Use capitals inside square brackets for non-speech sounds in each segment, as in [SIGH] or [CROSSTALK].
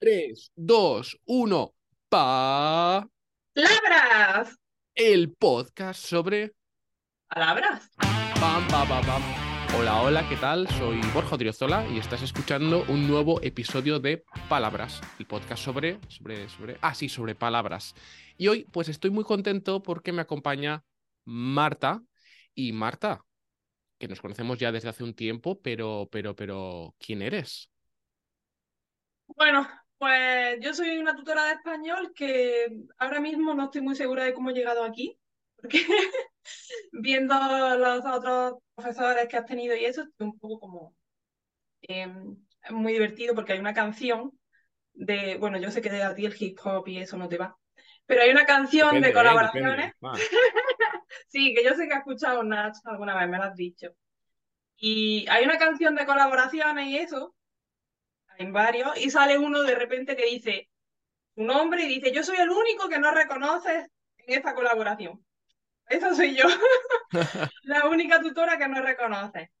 3, 2, 1. Pa. ¡Labras! El podcast sobre. ¿Palabras? Pam, pam, pam, pam. Hola, hola, ¿qué tal? Soy Borja Odriozola y estás escuchando un nuevo episodio de Palabras, el podcast sobre, sobre, sobre, ah, sí, sobre palabras. Y hoy, pues estoy muy contento porque me acompaña Marta. Y Marta, que nos conocemos ya desde hace un tiempo, pero, pero, pero, ¿quién eres? Bueno, pues yo soy una tutora de español que ahora mismo no estoy muy segura de cómo he llegado aquí, porque [LAUGHS] viendo los otros profesores que has tenido y eso, estoy un poco como em, muy divertido porque hay una canción de, bueno, yo sé que de a ti el hip hop y eso no te va, pero hay una canción Depende, de ¿eh? colaboraciones. Depende. [LAUGHS] Sí, que yo sé que has escuchado Nach alguna vez, me lo has dicho. Y hay una canción de colaboraciones y eso, hay varios, y sale uno de repente que dice su nombre y dice, yo soy el único que no reconoces en esta colaboración. Eso soy yo, [LAUGHS] la única tutora que no reconoce.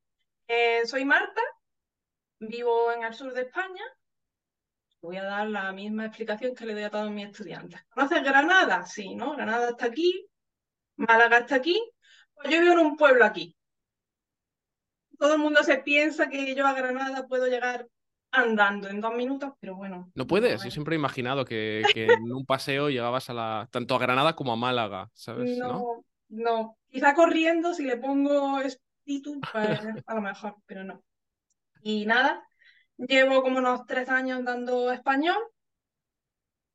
Eh, soy Marta, vivo en el sur de España. Voy a dar la misma explicación que le doy a todos mis estudiantes. ¿Conoces Granada? Sí, ¿no? Granada está aquí, Málaga está aquí. Pues yo vivo en un pueblo aquí. Todo el mundo se piensa que yo a Granada puedo llegar andando en dos minutos, pero bueno. No puedes, yo siempre he imaginado que, que en un paseo llegabas a la, tanto a Granada como a Málaga, ¿sabes? ¿No? No, no. Quizá corriendo, si le pongo espíritu, pues a lo mejor, pero no. Y nada, llevo como unos tres años dando español.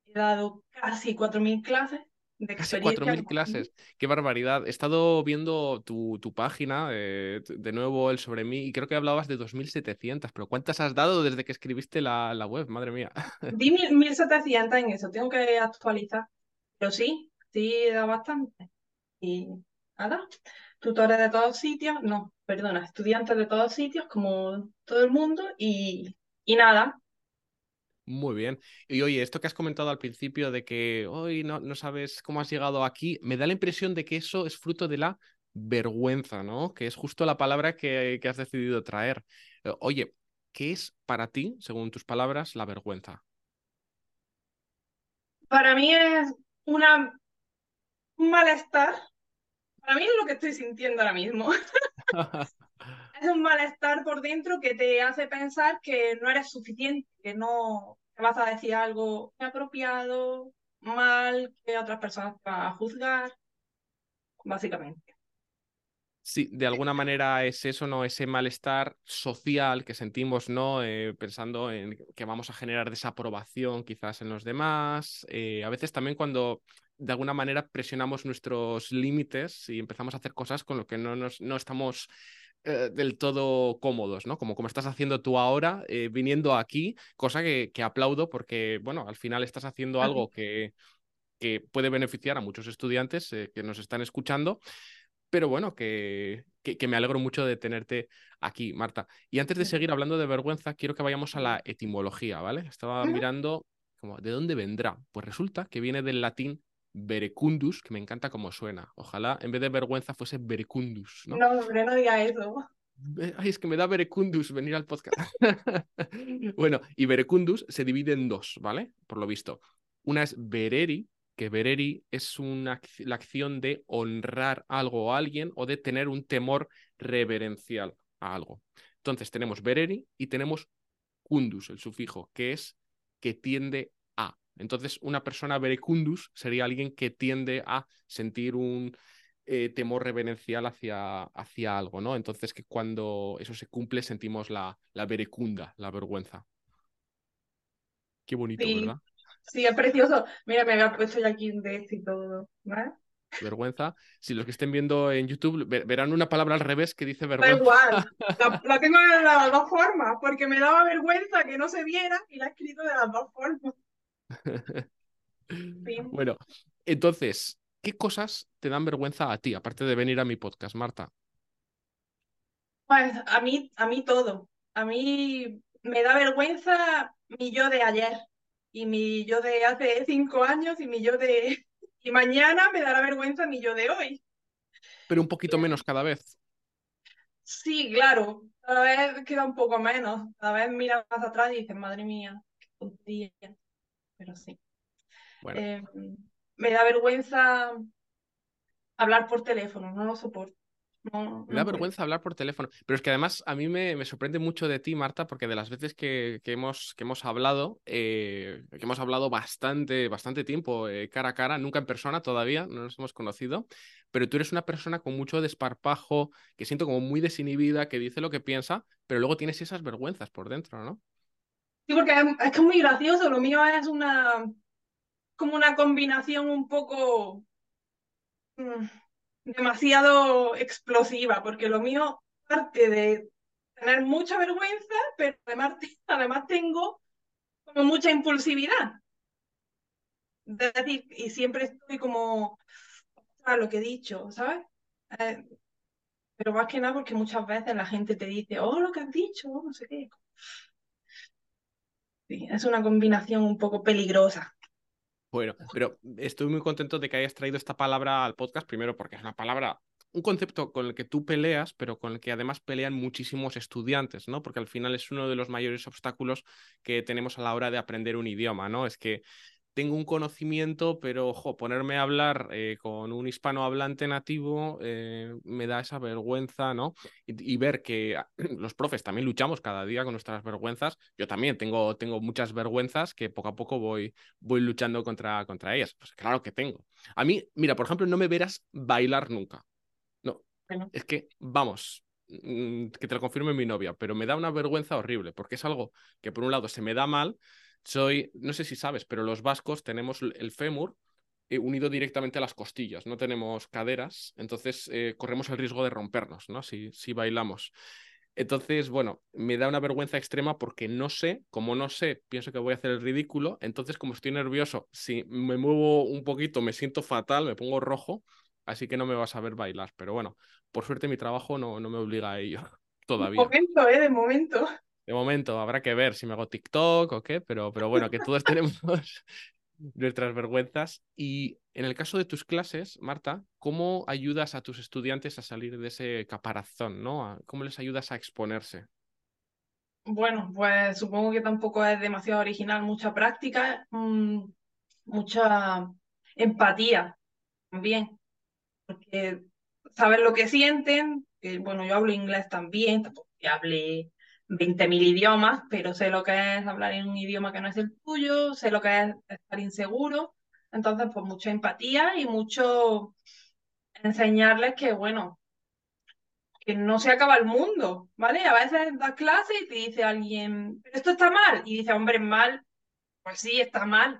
He dado casi 4.000 clases de Casi experiencia. 4.000 clases, qué barbaridad. He estado viendo tu, tu página, eh, de nuevo el sobre mí, y creo que hablabas de 2.700, pero ¿cuántas has dado desde que escribiste la, la web? Madre mía. [LAUGHS] Di mil- 1.700 en eso, tengo que actualizar. Pero sí, sí, da bastante. Y nada, tutores de todos sitios, no, perdona, estudiantes de todos sitios, como todo el mundo, y, y nada, Muy bien. Y oye, esto que has comentado al principio de que hoy no, no sabes cómo has llegado aquí, me da la impresión de que eso es fruto de la vergüenza, ¿no? Que es justo la palabra que, que has decidido traer. Eh, Oye, ¿qué es para ti, según tus palabras, la vergüenza? para mí es una, un malestar, para mí es lo que estoy sintiendo ahora mismo. [LAUGHS] [LAUGHS] Un malestar por dentro que te hace pensar que no eres suficiente, que no te vas a decir algo inapropiado, mal, que otras personas te van a juzgar, básicamente. Sí, de alguna manera es eso, ¿no? Ese malestar social que sentimos, ¿no? Eh, pensando en que vamos a generar desaprobación quizás en los demás. Eh, a veces también cuando de alguna manera presionamos nuestros límites y empezamos a hacer cosas con lo que no, nos, no estamos eh, del todo cómodos, ¿no? Como, como estás haciendo tú ahora, eh, viniendo aquí, cosa que, que aplaudo porque, bueno, al final estás haciendo algo que, que puede beneficiar a muchos estudiantes eh, que nos están escuchando pero bueno, que, que, que me alegro mucho de tenerte aquí, Marta. Y antes de seguir hablando de vergüenza, quiero que vayamos a la etimología, ¿vale? Estaba mirando como, ¿de dónde vendrá? Pues resulta que viene del latín verecundus, que me encanta cómo suena. Ojalá en vez de vergüenza fuese verecundus, ¿no? No, hombre, no diga eso. Ay, es que me da verecundus venir al podcast. [LAUGHS] Bueno, y verecundus se divide en dos, ¿vale? Por lo visto. Una es vereri, que vereri es una, la acción de honrar algo a alguien o de tener un temor reverencial a algo. Entonces tenemos vereri y tenemos cundus, el sufijo, que es que tiende a. Entonces, una persona verecundus sería alguien que tiende a sentir un eh, temor reverencial hacia, hacia algo, ¿no? Entonces, que cuando eso se cumple sentimos la, la verecunda, la vergüenza. Qué bonito, Sí, ¿verdad? sí, es precioso. Mira, me había puesto ya aquí un de y todo, ¿vale? Vergüenza. Si los que estén viendo en YouTube ve- verán una palabra al revés que dice Da vergüenza. igual, [LAUGHS] la, la tengo de las dos formas, porque me daba vergüenza que no se viera y la he escrito de las dos formas. Sí. [LAUGHS] Bueno, entonces, ¿qué cosas te dan vergüenza a ti, aparte de venir a mi podcast, Marta? Pues a mí, a mí todo. A mí me da vergüenza mi yo de ayer y mi yo de hace cinco años y mi yo de... [LAUGHS] Y mañana me dará vergüenza mi yo de hoy. Pero un poquito menos cada vez. Sí, claro, cada vez queda un poco menos. Cada vez miras más atrás y dices, madre mía, tontería, pero sí. Bueno, Eh, me da vergüenza hablar por teléfono, no lo soporto. No, me da no puedo. vergüenza hablar por teléfono. Pero es que además a mí me, me sorprende mucho de ti, Marta, porque de las veces que, que hemos, que hemos hablado, eh, que hemos hablado bastante, bastante tiempo eh, cara a cara, nunca en persona todavía, no nos hemos conocido, pero tú eres una persona con mucho desparpajo, que siento como muy desinhibida, que dice lo que piensa, pero luego tienes esas vergüenzas por dentro, ¿no? Sí, porque es, que es muy gracioso, lo mío es una como una combinación un poco mm, demasiado explosiva, porque lo mío parte de tener mucha vergüenza, pero además, [LAUGHS] además tengo como mucha impulsividad. Es decir, y siempre estoy como a lo que he dicho, ¿sabes? Eh, pero más que nada porque muchas veces la gente te dice, oh, lo que has dicho, no sé qué. Sí, es una combinación un poco peligrosa. Bueno, pero estoy muy contento de que hayas traído esta palabra al podcast, primero porque es una palabra, un concepto con el que tú peleas, pero con el que además pelean muchísimos estudiantes, ¿no? Porque al final es uno de los mayores obstáculos que tenemos a la hora de aprender un idioma, ¿no? Es que tengo un conocimiento, pero ojo, ponerme a hablar eh, con un hispanohablante nativo eh, me da esa vergüenza, ¿no? Y, y, ver que [CLEARS THROAT] los profes también luchamos cada día con nuestras vergüenzas. Yo también tengo, tengo muchas vergüenzas que poco a poco voy, voy luchando contra, contra ellas. Pues claro que tengo. A mí, mira, por ejemplo, no me verás bailar nunca. No, Bueno. es que, vamos, mm, que te lo confirme mi novia, pero me da una vergüenza horrible, porque es algo que por un lado se me da mal, soy, no sé si sabes, pero los vascos tenemos el fémur eh, unido directamente a las costillas, no tenemos caderas, entonces eh, corremos el riesgo de rompernos, ¿no? Si, si bailamos. Entonces, bueno, me da una vergüenza extrema porque no sé, como no sé, pienso que voy a hacer el ridículo, entonces como estoy nervioso, si me muevo un poquito me siento fatal, me pongo rojo, así que no me vas a ver bailar, pero bueno, por suerte mi trabajo no, no me obliga a ello [LAUGHS] todavía. De momento, ¿eh? De momento. De momento, habrá que ver si me hago TikTok o qué, pero, pero bueno, que todos [LAUGHS] tenemos nuestras vergüenzas. Y en el caso de tus clases, Marta, ¿cómo ayudas a tus estudiantes a salir de ese caparazón, ¿no? ¿Cómo les ayudas a exponerse? Bueno, pues supongo que tampoco es demasiado original, mucha práctica, mmm, mucha empatía también, porque saber lo que sienten, que bueno, yo hablo inglés también, tampoco que hable 20.000 idiomas, pero sé lo que es hablar en un idioma que no es el tuyo, sé lo que es estar inseguro. Entonces, pues mucha empatía y mucho enseñarles que, bueno, que no se acaba el mundo, ¿vale? A veces das clase y te dice alguien, pero esto está mal, y dice, hombre, mal, pues sí, está mal,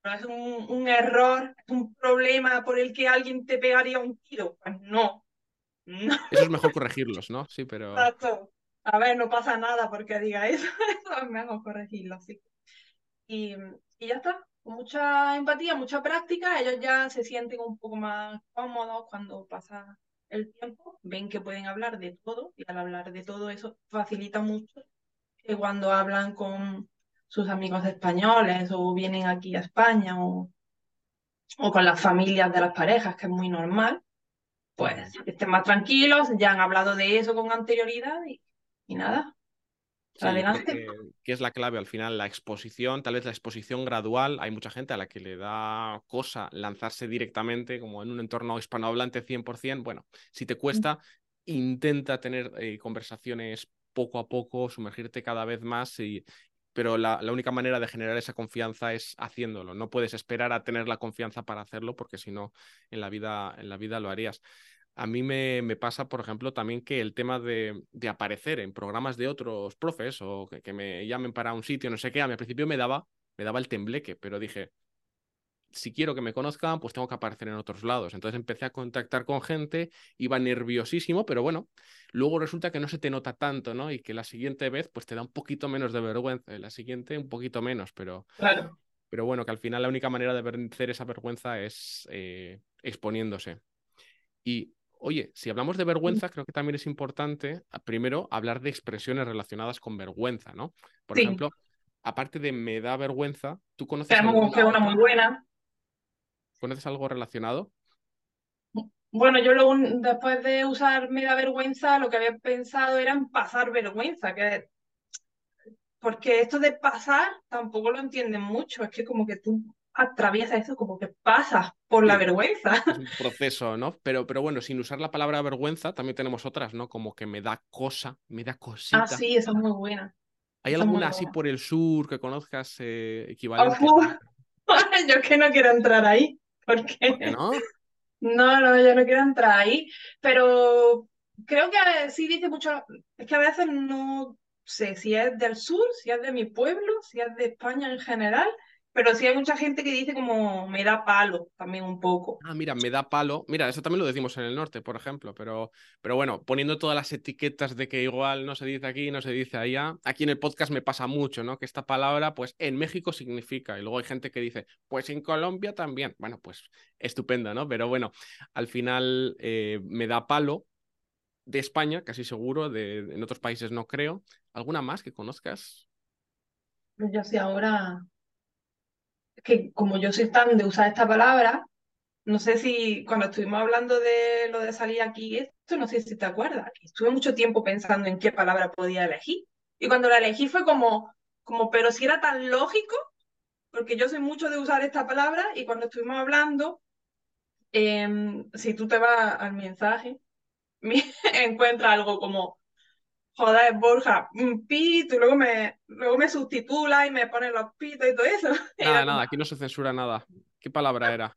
pero es un, un error, es un problema por el que alguien te pegaría un tiro. Pues no, [LAUGHS] no. Eso es mejor corregirlos, ¿no? Sí, pero... Exacto. A ver, no pasa nada porque diga eso, [LAUGHS] eso es mejor corregirlo, sí. Y, y ya está, con mucha empatía, mucha práctica, ellos ya se sienten un poco más cómodos cuando pasa el tiempo, ven que pueden hablar de todo y al hablar de todo eso facilita mucho que cuando hablan con sus amigos españoles o vienen aquí a España o, o con las familias de las parejas, que es muy normal, pues estén más tranquilos, ya han hablado de eso con anterioridad y, y nada. Sí, Adelante. que, que es la clave al final, la exposición, tal vez la exposición gradual. Hay mucha gente a la que le da cosa lanzarse directamente, como en un entorno hispanohablante 100%. Bueno, si te cuesta, intenta tener eh, conversaciones poco a poco, sumergirte cada vez más y, pero la, la, única manera de generar esa confianza es haciéndolo. No puedes esperar a tener la confianza para hacerlo, porque si no, en la vida, en la vida lo harías. A mí me, me pasa, por ejemplo, también que el tema de, de aparecer en programas de otros profes o que, que, me llamen para un sitio, no sé qué, a mí al principio me daba, me daba el tembleque, pero dije, si quiero que me conozcan, pues tengo que aparecer en otros lados. Entonces empecé a contactar con gente, iba nerviosísimo, pero bueno, luego resulta que no se te nota tanto, ¿no? Y que la siguiente vez, pues te da un poquito menos de vergüenza, la siguiente un poquito menos, pero... Claro. Pero bueno, que al final la única manera de vencer esa vergüenza es eh, exponiéndose. Y Oye, si hablamos de vergüenza, creo que también es importante, primero, hablar de expresiones relacionadas con vergüenza, ¿no? Por sí. ejemplo, aparte de me da vergüenza, ¿tú conoces una muy buena. ¿Conoces algo relacionado? Bueno, yo lo, después de usar me da vergüenza, lo que había pensado era en pasar vergüenza, que porque esto de pasar tampoco lo entienden mucho, es que como que tú atraviesas eso, como que pasas por la Sí. vergüenza. [LAUGHS] Es un proceso, ¿no? Pero, pero bueno, sin usar la palabra vergüenza, también tenemos otras, ¿no? Como que me da cosa, me da cosita. Ah, sí, esa es muy buena. ¿Hay esa alguna así por el sur que conozcas eh, Ah, equivalente? [LAUGHS] Yo es que no quiero entrar ahí, porque ¿Por qué no? [LAUGHS] no, no, yo no quiero entrar ahí, pero creo que sí dice mucho, es que a veces no sé si es del sur, si es de mi pueblo, si es de España en general, pero sí hay mucha gente que dice como me da palo también un poco. Ah, mira, me da palo. Mira, eso también lo decimos en el norte, por ejemplo, pero, pero bueno, poniendo todas las etiquetas de que igual no se dice aquí, no se dice allá. Aquí en el podcast me pasa mucho, ¿no? Que esta palabra, pues en México significa, y luego hay gente que dice, pues en Colombia también. Bueno, pues estupendo, ¿no? Pero bueno, al final eh, me da palo de España, casi seguro, de, en otros países no creo. ¿Alguna más que conozcas? Pues yo sí ahora, que como yo soy tan de usar esta palabra, no sé si cuando estuvimos hablando de lo de salir aquí, esto no sé si te acuerdas, estuve mucho tiempo pensando en qué palabra podía elegir. Y cuando la elegí fue como, como, pero si era tan lógico, porque yo soy mucho de usar esta palabra y cuando estuvimos hablando, em, si tú te vas al mensaje, [LAUGHS] me encuentras algo como, joder, Borja, un pito, y luego me, luego me sustitula y me pone los pitos y todo eso. [LAUGHS] Nada, Era como, nada, aquí no se censura nada. ¿Qué palabra era?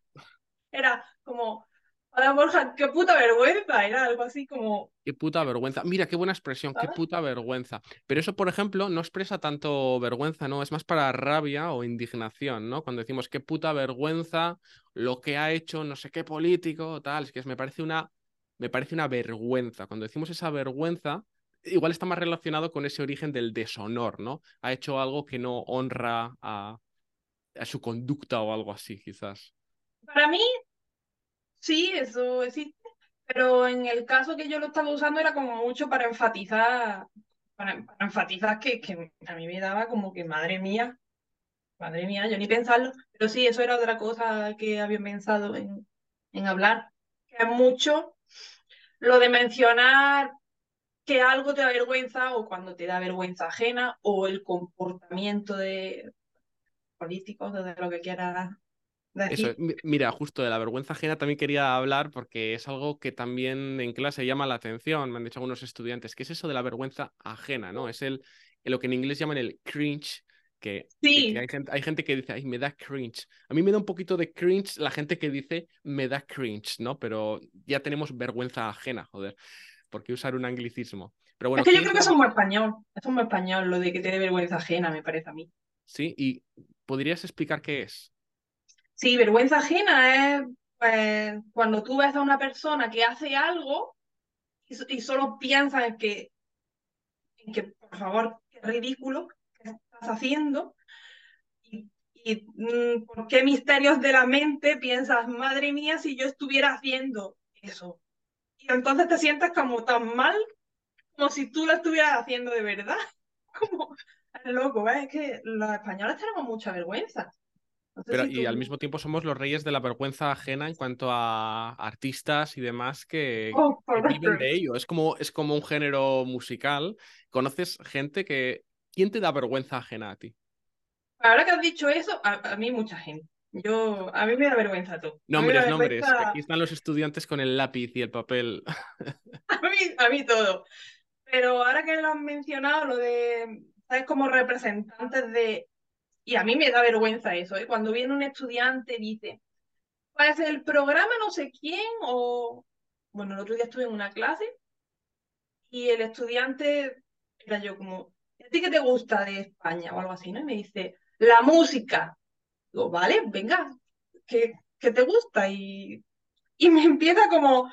era como, joder, Borja, qué puta vergüenza, era algo así como, Qué puta vergüenza. Mira, qué buena expresión, qué puta vergüenza. Pero eso, por ejemplo, no expresa tanto vergüenza, ¿no? Es más para rabia o indignación, ¿no? Cuando decimos qué puta vergüenza lo que ha hecho no sé qué político, tal. Es que me parece una, me parece una vergüenza. Cuando decimos esa vergüenza, igual está más relacionado con ese origen del deshonor, ¿no? Ha hecho algo que no honra a, su conducta o algo así, quizás. Para mí, sí, eso existe, pero en el caso que yo lo estaba usando era como mucho para enfatizar, para, para enfatizar que, que a mí me daba como que, madre mía, madre mía, yo ni pensarlo, pero sí, eso era otra cosa que había pensado en, en hablar, que es mucho lo de mencionar que algo te da vergüenza o cuando te da vergüenza ajena o el comportamiento de políticos, de lo que quieras Eso, mira, justo de la vergüenza ajena también quería hablar porque es algo que también en clase llama la atención, me han dicho algunos estudiantes, ¿qué es eso de la vergüenza ajena? ¿no? Es el, lo que en inglés llaman el cringe, que, que- que Sí, hay, gente, hay gente que dice, ay, me da cringe. A mí me da un poquito de cringe la gente que dice, me da cringe, ¿no? Pero ya tenemos vergüenza ajena, joder, ¿por qué usar un anglicismo? Pero es bueno, que yo ¿qué creo es que es muy español, es muy español, lo de que te dé vergüenza ajena, me parece a mí. Sí, y ¿podrías explicar qué es? Sí, vergüenza ajena es pues, cuando tú ves a una persona que hace algo y, so- y solo piensas en que, en que, por favor, qué ridículo que estás haciendo y, y, mm, por qué misterios de la mente piensas, madre mía, si yo estuviera haciendo eso. Y entonces te sientes como tan mal como si tú lo estuvieras haciendo de verdad. [LAUGHS] Como loco, ¿ves? Es que los españoles tenemos mucha vergüenza. No sé Pero si y al mismo tiempo somos los reyes de la vergüenza ajena en cuanto a artistas y demás que, Oh, que viven de ello. Es como, es como un género musical. ¿Conoces gente que... ¿Quién te da vergüenza ajena a ti? Ahora que has dicho eso, a, a mí mucha gente. Yo, a mí me da vergüenza me Nombres, nombres. aquí están los estudiantes con el lápiz y el papel. [LAUGHS] a mí, a mí todo. Pero ahora que lo has mencionado, lo de, ¿sabes? Como representantes de... Y a mí me da vergüenza eso, ¿eh? Cuando viene un estudiante y dice, pues el programa no sé quién, o... Bueno, el otro día estuve en una clase y el estudiante era yo como, ¿a ti qué te gusta de España? o algo así, ¿no? Y me dice, la música. Digo, vale, venga, ¿qué, qué te gusta? Y, y me empieza como,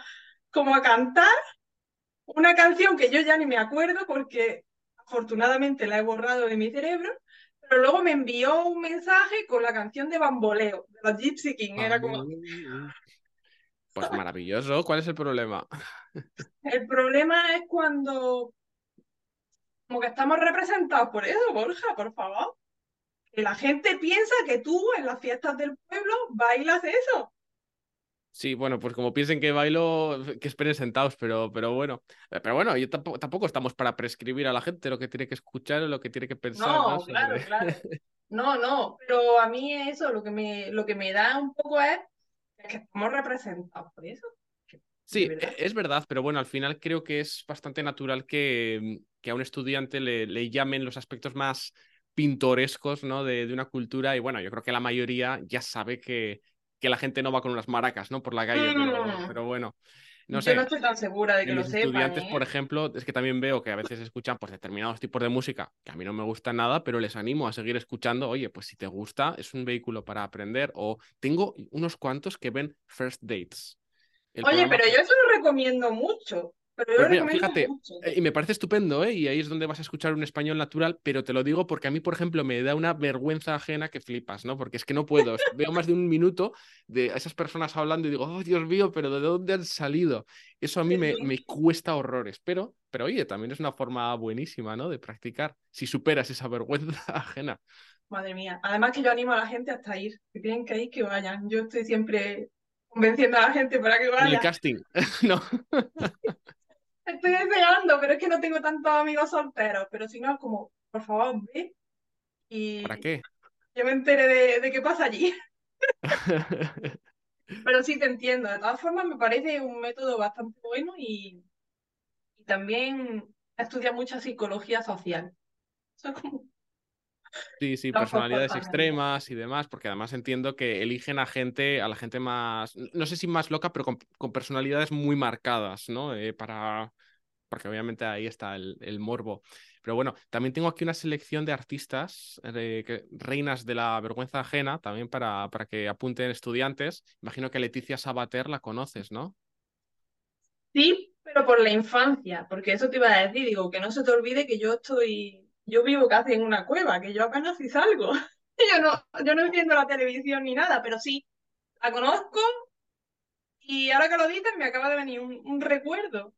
como a cantar una canción que yo ya ni me acuerdo porque afortunadamente la he borrado de mi cerebro, pero luego me envió un mensaje con la canción de Bamboleo, de los Gypsy King. Era como, Pues maravilloso. ¿Cuál es el problema? el problema es cuando como que estamos representados por eso, Borja, por favor. Que la gente piensa que tú en las fiestas del pueblo bailas eso. Sí, bueno, pues como piensen que bailo, que esperen sentados, pero, pero bueno. Eh, pero bueno, yo tampoco, tampoco estamos para prescribir a la gente lo que tiene que escuchar o lo que tiene que pensar. No, claro, claro. No, no, pero a mí eso lo que me, lo que me da un poco es, que estamos representados por eso. Sí, e, es verdad, pero bueno, al final creo que es bastante natural que, que a un estudiante le, le, llamen los aspectos más pintorescos ¿no? de, de, una cultura y bueno, yo creo que la mayoría ya sabe que, que la gente no va con unas maracas, ¿no? Por la calle, pero, mm. pero, bueno. No Yo sé. no estoy tan segura de que los lo estudiantes, ¿eh? por ejemplo, es que también veo que a veces escuchan pues, determinados tipos de música que a mí no me gusta nada, pero les animo a seguir escuchando. Oye, pues si te gusta, es un vehículo para aprender. O tengo unos cuantos que ven First Dates. Oye, pero yo eso lo recomiendo mucho. Pero yo pues mira, fíjate, mucho. y me parece estupendo, ¿eh? Y ahí es donde vas a escuchar un español natural, pero te lo digo porque a mí, por ejemplo, me da una vergüenza ajena que flipas, ¿no? Porque es que no puedo. Veo más de un minuto de esas personas hablando y digo, oh, Dios mío, pero ¿de dónde han salido? Eso a mí me, me cuesta horrores, pero, pero oye, también es una forma buenísima, ¿no? De practicar, si superas esa vergüenza [LAUGHS] ajena. Madre mía. Además que yo animo a la gente hasta ir, que tienen que ir, que vayan. Yo estoy siempre convenciendo a la gente para que vaya. En el casting, [LAUGHS] no. [LAUGHS] Estoy deseando, pero es que no tengo tantos amigos solteros. Pero si no, como, por favor, ve. Y ¿Para qué? Yo me enteré de, de qué pasa allí. [LAUGHS] pero sí te entiendo. De todas formas, me parece un método bastante bueno y, y también estudia mucha psicología social. Eso es como Sí, sí, personalidades extremas y demás, porque además entiendo que eligen a gente, a la gente más, no sé si más loca, pero con, con personalidades muy marcadas, ¿no? Eh, para, porque obviamente ahí está el, el, morbo. Pero bueno, también tengo aquí una selección de artistas, de, que, reinas de la vergüenza ajena, también para, para que apunten estudiantes. Imagino que Leticia Sabater la conoces, ¿no? Sí, pero por la infancia, porque eso te iba a decir, digo, que no se te olvide que yo estoy yo vivo casi en una cueva, que yo apenas si salgo. [LAUGHS] yo no, yo no entiendo la televisión ni nada, pero sí, la conozco y ahora que lo dices me acaba de venir un, un recuerdo,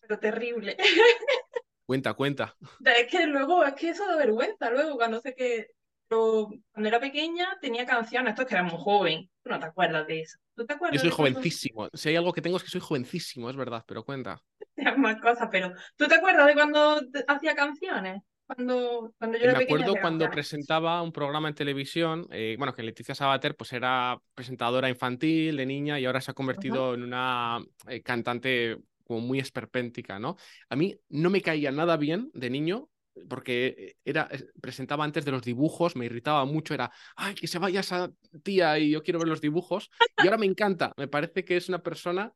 pero terrible. [LAUGHS] Cuenta, cuenta. Es que luego, es que eso da vergüenza, luego cuando sé que pero cuando era pequeña tenía canciones, esto es que era muy joven, tú no te acuerdas de eso. ¿Tú te acuerdas? Yo soy jovencísimo, cuando... si hay algo que tengo es que soy jovencísimo, es verdad, pero cuenta. [LAUGHS] más cosas, pero ¿tú te acuerdas de cuando hacía canciones? Cuando, cuando yo era Me acuerdo cuando presentaba un programa en televisión, eh, bueno, que Leticia Sabater pues era presentadora infantil de niña y ahora se ha convertido uh -huh. en una eh, cantante como muy esperpéntica, ¿no? A mí no me caía nada bien de niño porque era, presentaba antes de los dibujos, me irritaba mucho, era, ay, que se vaya esa tía y yo quiero ver los dibujos. Y ahora me encanta, me parece que es una persona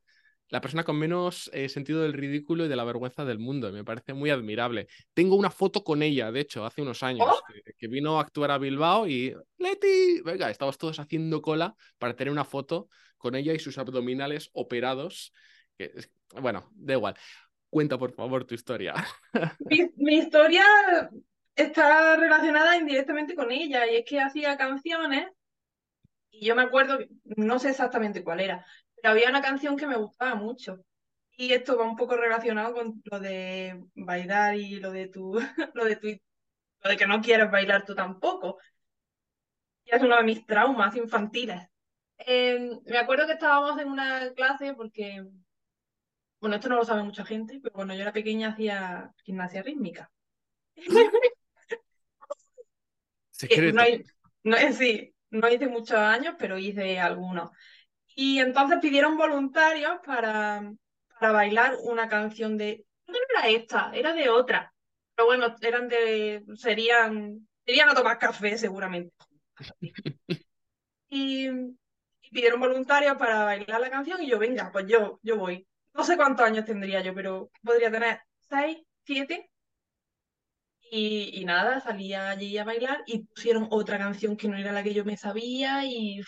la persona con menos eh, sentido del ridículo y de la vergüenza del mundo. Me parece muy admirable. Tengo una foto con ella, de hecho, hace unos años, ¿Oh? que, que, vino a actuar a Bilbao y Leti, venga, estábamos todos haciendo cola para tener una foto con ella y sus abdominales operados. Que, bueno, da igual. Cuenta, por favor, tu historia. [LAUGHS] Mi, mi historia está relacionada indirectamente con ella y es que hacía canciones y yo me acuerdo, no sé exactamente cuál era, pero había una canción que me gustaba mucho. Y esto va un poco relacionado con lo de bailar y lo de tu, [LAUGHS] lo de tu, lo de que no quieres bailar tú tampoco. Y es uno de mis traumas infantiles. Eh, me acuerdo que estábamos en una clase porque, bueno, esto no lo sabe mucha gente, pero cuando yo era pequeña hacía gimnasia rítmica. [LAUGHS] Secreto. No, no, sí, no hice muchos años, pero hice algunos. Y entonces pidieron voluntarios para, para bailar una canción de. No era esta, era de otra. Pero bueno, eran de. serían. Serían a tomar café, seguramente. Y, pidieron voluntarios para bailar la canción, y yo, venga, pues yo, yo voy. No sé cuántos años tendría yo, pero podría tener seis, siete. Y, y nada, salía allí a bailar y pusieron otra canción que no era la que yo me sabía y,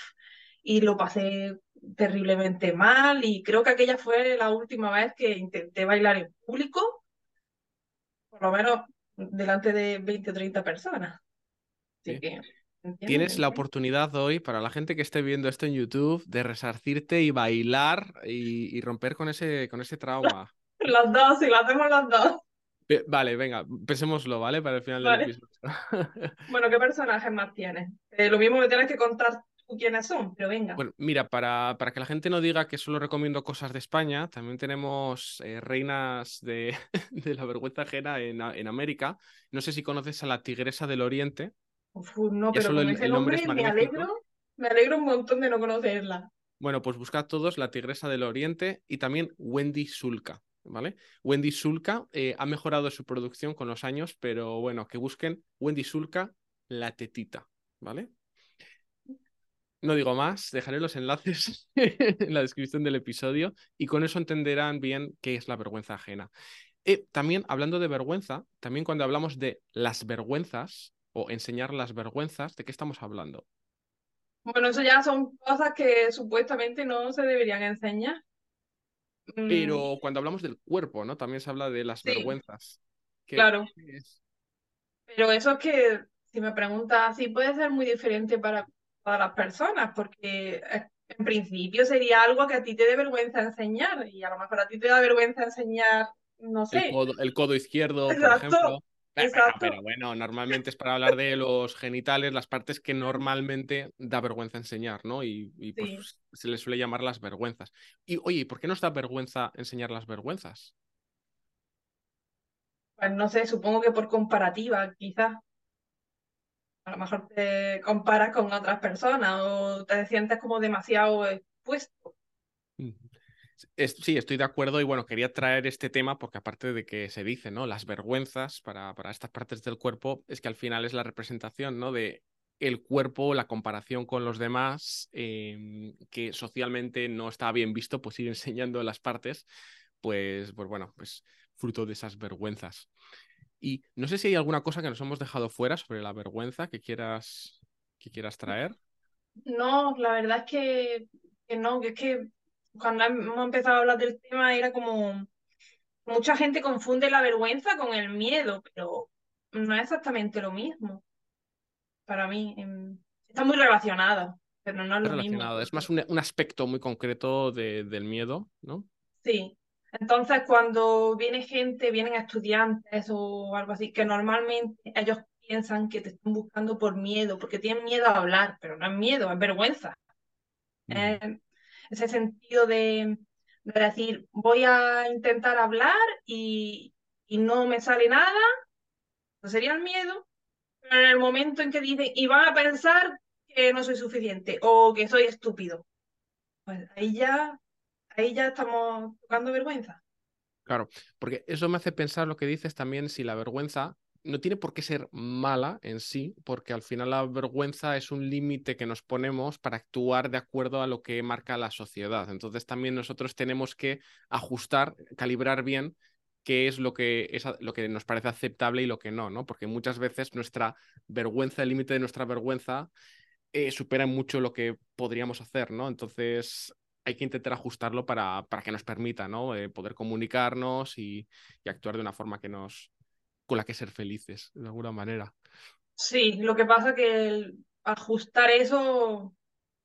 y lo pasé terriblemente mal y creo que aquella fue la última vez que intenté bailar en público, por lo menos delante de 20 o 30 personas. Así Sí. que. Tienes la oportunidad hoy, para la gente que esté viendo esto en YouTube, de resarcirte y bailar y, y romper con ese, con ese trauma. [LAUGHS] Las dos, si lo hacemos las dos. Vale, venga, pensémoslo, ¿vale? Para el final Vale. del episodio. [LAUGHS] Bueno, ¿qué personajes más tienes? Eh, lo mismo me tienes que contar quiénes son, pero venga. Bueno, mira, para, para que la gente no diga que solo recomiendo cosas de España, también tenemos eh, reinas de, [LAUGHS] de, la vergüenza ajena en, en, América. No sé si conoces a la Tigresa del Oriente. Uf, no, pero con el, ese el nombre, nombre me alegro, me alegro un montón de no conocerla. Bueno, pues buscad todos la Tigresa del Oriente y también Wendy Sulca. ¿Vale? Wendy Sulca eh, ha mejorado su producción con los años, pero bueno, que busquen Wendy Sulca, la tetita, ¿vale? No digo más, dejaré los enlaces [LAUGHS] en la descripción del episodio y con eso entenderán bien qué es la vergüenza ajena. Eh, también hablando de vergüenza, también cuando hablamos de las vergüenzas o enseñar las vergüenzas, ¿de qué estamos hablando? Bueno, eso ya son cosas que supuestamente no se deberían enseñar. Pero mm. cuando hablamos del cuerpo, ¿no? También se habla de las vergüenzas. claro. Pero eso es que, si me preguntas, sí puede ser muy diferente para todas las personas, porque eh, en principio sería algo que a ti te dé vergüenza enseñar, y a lo mejor a ti te da vergüenza enseñar, no sé. El codo, izquierdo, por ejemplo. Pero, bueno, normalmente es para hablar de los genitales, las partes que normalmente da vergüenza enseñar, ¿no? Y, pues se les suele llamar las vergüenzas. Y oye, ¿por qué nos da vergüenza enseñar las vergüenzas? Pues no sé, supongo que por comparativa, quizás. A lo mejor te comparas con otras personas o te sientes como demasiado expuesto sí, estoy de acuerdo y bueno, quería traer este tema porque aparte de que se dice, ¿no? Las vergüenzas para, para estas partes del cuerpo es que al final es la representación, ¿no? De el cuerpo, la comparación con los demás, em, que socialmente no está bien visto, pues ir [LAUGHS] enseñando las partes, pues, pues bueno, pues fruto de esas vergüenzas. Y no sé si hay alguna cosa que nos hemos dejado fuera sobre la vergüenza que quieras, que quieras traer. No, la verdad es que, que no, que es que cuando hemos empezado a hablar del tema era como mucha gente confunde la vergüenza con el miedo, pero no es exactamente lo mismo. Para mí, em, está muy relacionada, pero no es lo mismo. Es más un, aspecto muy concreto del miedo, ¿no? Sí. Entonces, cuando viene gente, vienen estudiantes o algo así, que normalmente ellos piensan que te están buscando por miedo, porque tienen miedo a hablar, pero no es miedo, es vergüenza. Ese sentido de, decir, voy a intentar hablar y, no me sale nada, no sería el miedo, pero en el momento en que dicen, y van a pensar que no soy suficiente o que soy estúpido, pues ahí ya, ahí ya estamos tocando vergüenza. Claro, porque eso me hace pensar lo que dices también, si la vergüenza no tiene por qué ser mala en sí, porque al final la vergüenza es un límite que nos ponemos para actuar de acuerdo a lo que marca la sociedad. Entonces también nosotros tenemos que ajustar, calibrar bien qué es lo que, es lo que nos parece aceptable y lo que no, ¿no? Porque muchas veces nuestra vergüenza, el límite de nuestra vergüenza, eh, supera mucho lo que podríamos hacer, ¿no? Entonces hay que intentar ajustarlo para, para que nos permita, ¿no? Eh, poder comunicarnos y, y actuar de una forma que nos, con la que ser felices, de alguna manera. Sí, lo que pasa que ajustar eso,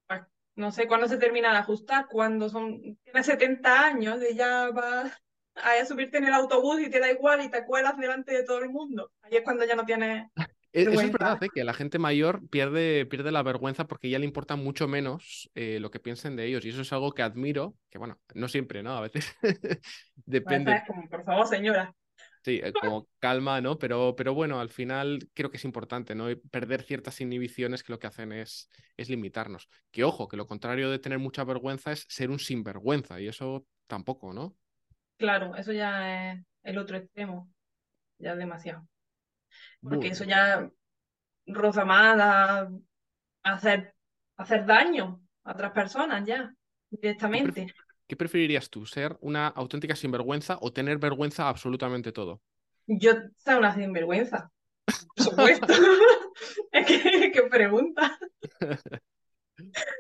pues, no sé cuándo se termina de ajustar, cuando son, tienes 70 años y ya vas a subirte en el autobús y te da igual y te cuelas delante de todo el mundo. Ahí es cuando ya no tienes... E, eso es verdad, ¿eh? que la gente mayor pierde, pierde la vergüenza porque ya le importa mucho menos eh, lo que piensen de ellos. Y eso es algo que admiro, que bueno, no siempre, ¿no? A veces [LAUGHS] depende. Como, por favor, señora. Sí, eh, como calma, ¿no? Pero, pero bueno, al final creo que es importante, ¿no? perder ciertas inhibiciones que lo que hacen es, es limitarnos. Que ojo, que lo contrario de tener mucha vergüenza es ser un sinvergüenza, y eso tampoco, ¿no? Claro, eso ya es el otro extremo, ya es demasiado. Porque eso ya roza más a hacer, hacer daño a otras personas ya, directamente. ¿Qué preferirías tú? ¿Ser una auténtica sinvergüenza o tener vergüenza absolutamente todo? Yo soy una sinvergüenza. Por supuesto. [LAUGHS] es que, ¿qué pregunta.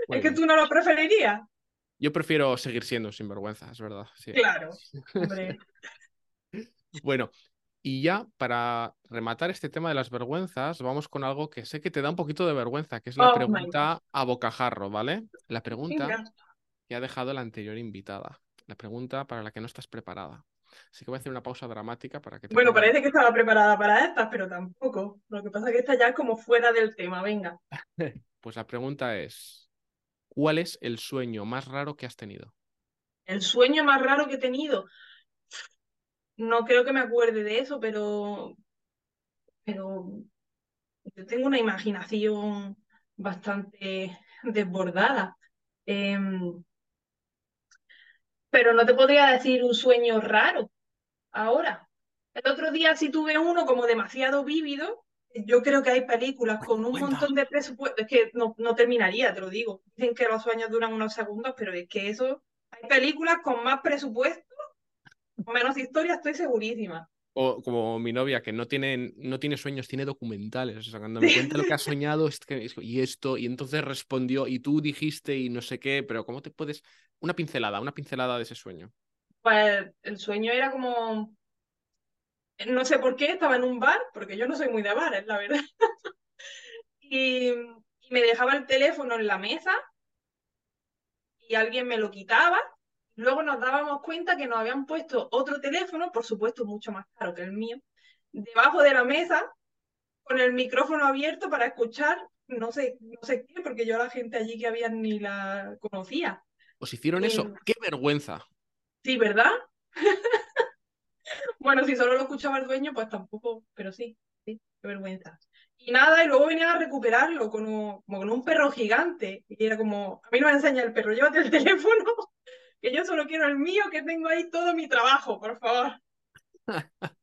es que [LAUGHS] tú no lo preferirías. Yo prefiero seguir siendo sinvergüenza, es verdad. Claro, [LAUGHS] hombre. bueno, y ya para rematar este tema de las vergüenzas, vamos con algo que sé que te da un poquito de vergüenza, que es la oh pregunta a bocajarro, ¿vale? La pregunta que ha dejado la anterior invitada. La pregunta para la que no estás preparada. Así que voy a hacer una pausa dramática para que te Bueno, parece que estaba preparada para estas, pero tampoco. Lo que pasa es que esta ya es como fuera del tema, venga. [LAUGHS] pues la pregunta es, ¿Cuál es el sueño más raro que has tenido? El sueño más raro que he tenido. No creo que me acuerde de eso, pero, pero yo tengo una imaginación bastante desbordada. Em, pero no te podría decir un sueño raro ahora. El otro día sí tuve uno como demasiado vívido. Yo creo que hay películas con un montón de presupuesto. Es que no, no terminaría, te lo digo. Dicen que los sueños duran unos segundos, pero es que eso. Hay películas con más presupuesto, menos historia, estoy segurísima. O como mi novia, que no tiene, no tiene sueños, tiene documentales. O sea, cuando me cuenta lo que ha [LAUGHS] soñado es que, y esto, y entonces respondió, y tú dijiste, y no sé qué, pero ¿cómo te puedes. Una pincelada, una pincelada de ese sueño. Pues el sueño era como. No sé por qué, estaba en un bar, porque yo no soy muy de bares, la verdad. [LAUGHS] y, y me dejaba el teléfono en la mesa y alguien me lo quitaba Luego nos dábamos cuenta que nos habían puesto otro teléfono, por supuesto mucho más caro que el mío, debajo de la mesa, con el micrófono abierto para escuchar no sé, no sé qué, porque yo la gente allí que había ni la conocía. ¿Os hicieron eso? Eh, ¡Qué vergüenza! Sí, ¿verdad? [LAUGHS] bueno, si solo lo escuchaba el dueño, pues tampoco, pero sí, sí, qué vergüenza. Y nada, y luego venían a recuperarlo como con un perro gigante. Y era como, a mí no me enseña el perro, llévate el [LAUGHS] teléfono que yo solo quiero el mío, que tengo ahí todo mi trabajo, por favor. [LAUGHS]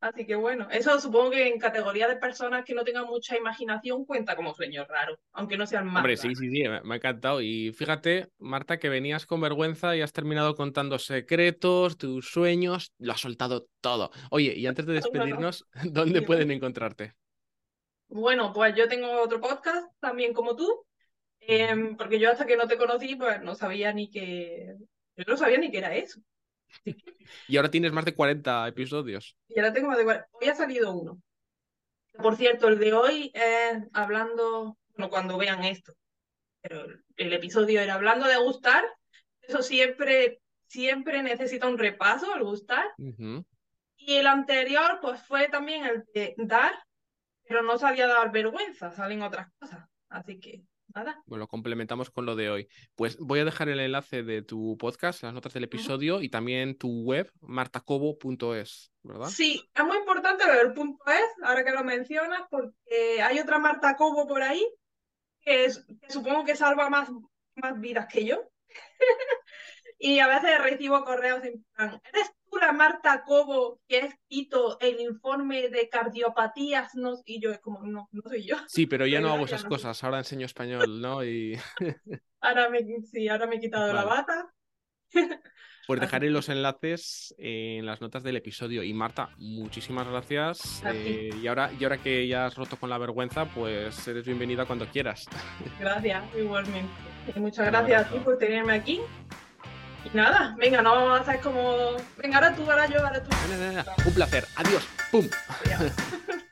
Así que bueno, eso supongo que en categoría de personas que no tengan mucha imaginación cuenta como sueño raro, aunque no sean más. Hombre, sí, sí, sí, me ha encantado. Y fíjate, Marta, que venías con vergüenza y has terminado contando secretos, tus sueños, lo has soltado todo. Oye, y antes de [LAUGHS] despedirnos, ¿dónde pueden encontrarte? Bueno, pues yo tengo otro podcast también como tú, Em, porque yo hasta que no te conocí, pues no sabía ni que. Yo no sabía ni que era eso. [LAUGHS] y ahora tienes más de 40 episodios. Y ahora tengo más de 40. Hoy ha salido uno. Por cierto, el de hoy es hablando, no cuando vean esto, pero el, episodio era hablando de gustar. Eso siempre, siempre necesita un repaso, al gustar. Y el anterior, pues fue también el de dar, pero no sabía dar vergüenza, salen otras cosas. Así que bueno, complementamos con lo de hoy. Pues voy a dejar el enlace de tu podcast, las notas del episodio y también tu web, martacobo.es, ¿verdad? Sí, es muy importante lo del punto es, ahora que lo mencionas, porque hay otra Marta Cobo por ahí que, es, supongo que salva más, más vidas que yo. [LAUGHS] y a veces recibo correos en plan, ¿eres la Marta Cobo que ha escrito el informe de cardiopatías, no, y yo es como, no, no soy yo. Sí, pero ya no hago esas cosas, ahora enseño español, ¿no? Y... [LAUGHS] ahora me, sí, ahora me he quitado la bata. Pues [LAUGHS] dejaré los enlaces en las notas del episodio. Y Marta, muchísimas gracias. Eh, y, ahora, y ahora que ya has roto con la vergüenza, pues eres bienvenida cuando quieras. [LAUGHS] Gracias, igualmente. muchas gracias a ti por tenerme aquí. Y nada, venga, no vamos a hacer como. Venga, ahora tú, ahora yo, ahora tú. Un placer. Adiós. ¡Pum! [LAUGHS]